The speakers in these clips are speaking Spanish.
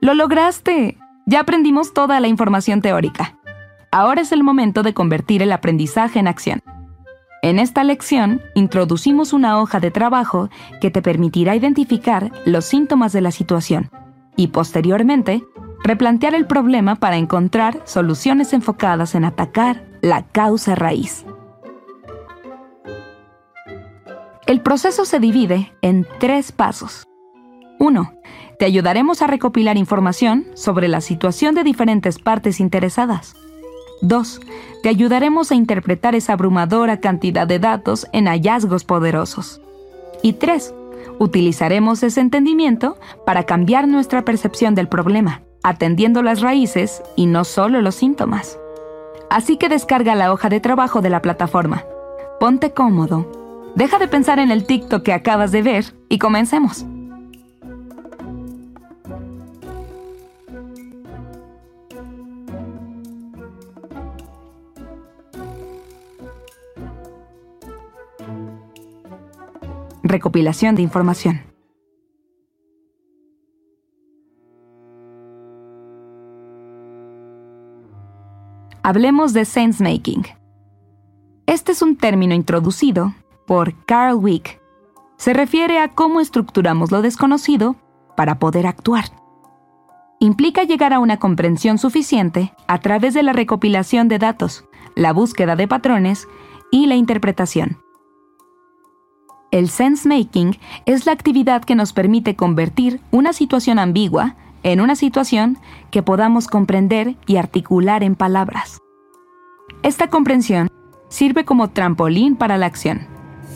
¡Lo lograste! Ya aprendimos toda la información teórica. Ahora es el momento de convertir el aprendizaje en acción. En esta lección, introducimos una hoja de trabajo que te permitirá identificar los síntomas de la situación y posteriormente replantear el problema para encontrar soluciones enfocadas en atacar la causa raíz. El proceso se divide en tres pasos. 1. Te ayudaremos a recopilar información sobre la situación de diferentes partes interesadas. 2. Te ayudaremos a interpretar esa abrumadora cantidad de datos en hallazgos poderosos. Y 3. Utilizaremos ese entendimiento para cambiar nuestra percepción del problema, atendiendo las raíces y no solo los síntomas. Así que descarga la hoja de trabajo de la plataforma. Ponte cómodo. Deja de pensar en el TikTok que acabas de ver y comencemos. Recopilación de información. Hablemos de sense making. Este es un término introducido por Carl Wick. Se refiere a cómo estructuramos lo desconocido para poder actuar. Implica llegar a una comprensión suficiente a través de la recopilación de datos, la búsqueda de patrones y la interpretación. El sense making es la actividad que nos permite convertir una situación ambigua en una situación que podamos comprender y articular en palabras. Esta comprensión sirve como trampolín para la acción.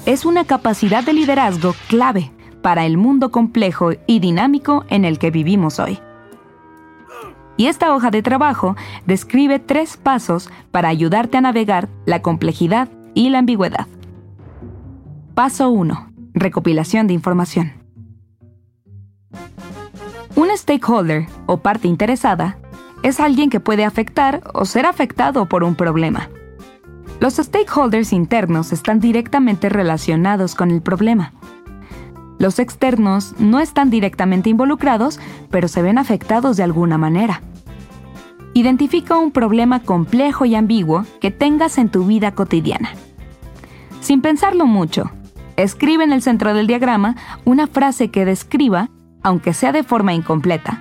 Es una capacidad de liderazgo clave para el mundo complejo y dinámico en el que vivimos hoy. Y esta hoja de trabajo describe tres pasos para ayudarte a navegar la complejidad y la ambigüedad. Paso 1. Recopilación de información. Un stakeholder o parte interesada es alguien que puede afectar o ser afectado por un problema. Los stakeholders internos están directamente relacionados con el problema. Los externos no están directamente involucrados, pero se ven afectados de alguna manera. Identifica un problema complejo y ambiguo que tengas en tu vida cotidiana. Sin pensarlo mucho, Escribe en el centro del diagrama una frase que describa, aunque sea de forma incompleta,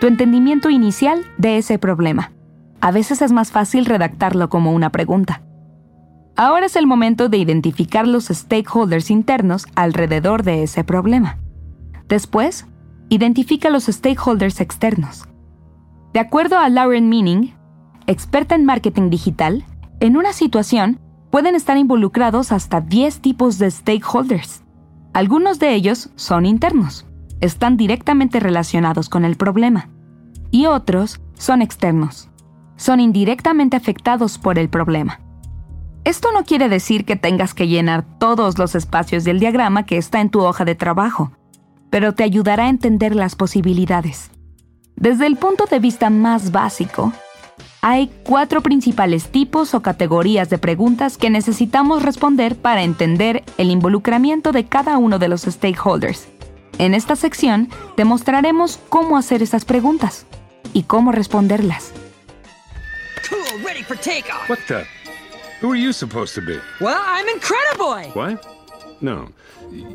tu entendimiento inicial de ese problema. A veces es más fácil redactarlo como una pregunta. Ahora es el momento de identificar los stakeholders internos alrededor de ese problema. Después, identifica los stakeholders externos. De acuerdo a Lauren Meaning, experta en marketing digital, en una situación pueden estar involucrados hasta 10 tipos de stakeholders. Algunos de ellos son internos, están directamente relacionados con el problema, y otros son externos, son indirectamente afectados por el problema. Esto no quiere decir que tengas que llenar todos los espacios del diagrama que está en tu hoja de trabajo, pero te ayudará a entender las posibilidades. Desde el punto de vista más básico, hay cuatro principales tipos o categorías de preguntas que necesitamos responder para entender el involucramiento de cada uno de los stakeholders. En esta sección te mostraremos cómo hacer esas preguntas y cómo responderlas. Cool, ready for takeoff. What the? Who are you supposed to be? Well, I'm Incrediboy. What? No.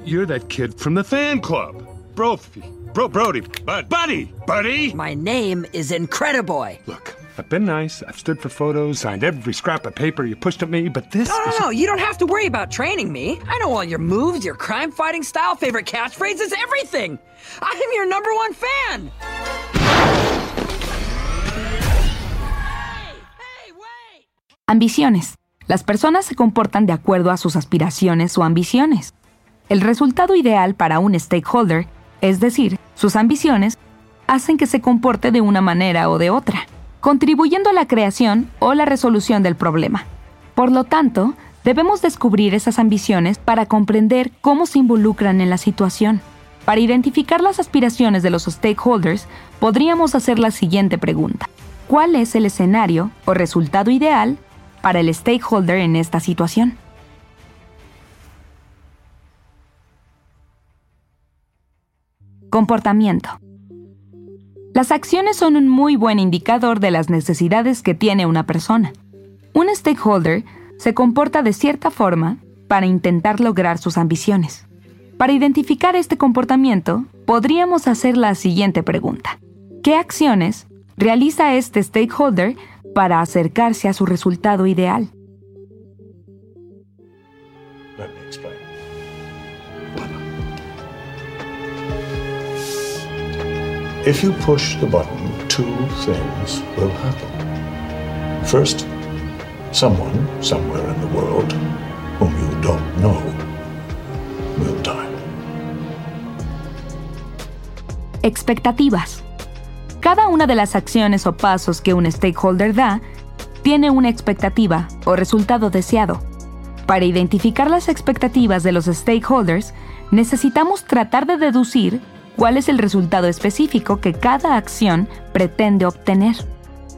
You're that kid from the fan club. Brophy. Bro, Brody. Bud, buddy. Buddy. My name is Incrediboy. Look, I've been nice. I've stood for photos, signed every scrap of paper you pushed at me, but this No, no, is... no, you don't have to worry about training me. I know all your moves, your crime fighting style, favorite catchphrases, everything. I'm your number one fan. Hey, hey, wait. Ambiciones. Las personas se comportan de acuerdo a sus aspiraciones o ambiciones. El resultado ideal para un stakeholder, es decir, sus ambiciones, hacen que se comporte de una manera o de otra contribuyendo a la creación o la resolución del problema. Por lo tanto, debemos descubrir esas ambiciones para comprender cómo se involucran en la situación. Para identificar las aspiraciones de los stakeholders, podríamos hacer la siguiente pregunta. ¿Cuál es el escenario o resultado ideal para el stakeholder en esta situación? Comportamiento. Las acciones son un muy buen indicador de las necesidades que tiene una persona. Un stakeholder se comporta de cierta forma para intentar lograr sus ambiciones. Para identificar este comportamiento, podríamos hacer la siguiente pregunta. ¿Qué acciones realiza este stakeholder para acercarse a su resultado ideal? If you push the button, two things will happen. First, someone somewhere in the world whom you don't know will die. Expectativas. Cada una de las acciones o pasos que un stakeholder da tiene una expectativa o resultado deseado. Para identificar las expectativas de los stakeholders, necesitamos tratar de deducir cuál es el resultado específico que cada acción pretende obtener.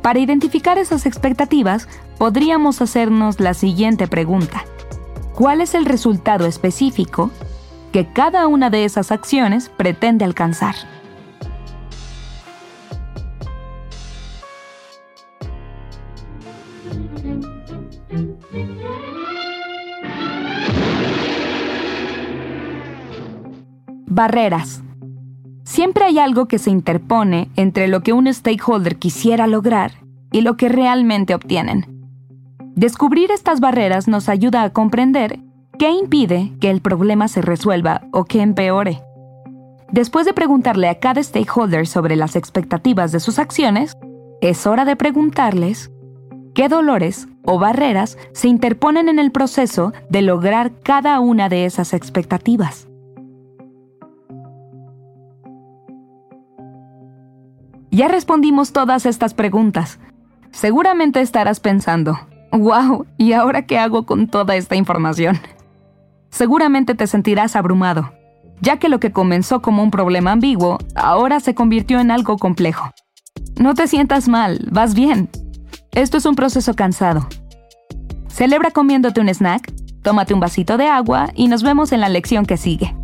Para identificar esas expectativas, podríamos hacernos la siguiente pregunta. ¿Cuál es el resultado específico que cada una de esas acciones pretende alcanzar? Barreras. Siempre hay algo que se interpone entre lo que un stakeholder quisiera lograr y lo que realmente obtienen. Descubrir estas barreras nos ayuda a comprender qué impide que el problema se resuelva o que empeore. Después de preguntarle a cada stakeholder sobre las expectativas de sus acciones, es hora de preguntarles qué dolores o barreras se interponen en el proceso de lograr cada una de esas expectativas. Ya respondimos todas estas preguntas. Seguramente estarás pensando, wow, ¿y ahora qué hago con toda esta información? Seguramente te sentirás abrumado, ya que lo que comenzó como un problema ambiguo ahora se convirtió en algo complejo. No te sientas mal, vas bien. Esto es un proceso cansado. Celebra comiéndote un snack, tómate un vasito de agua y nos vemos en la lección que sigue.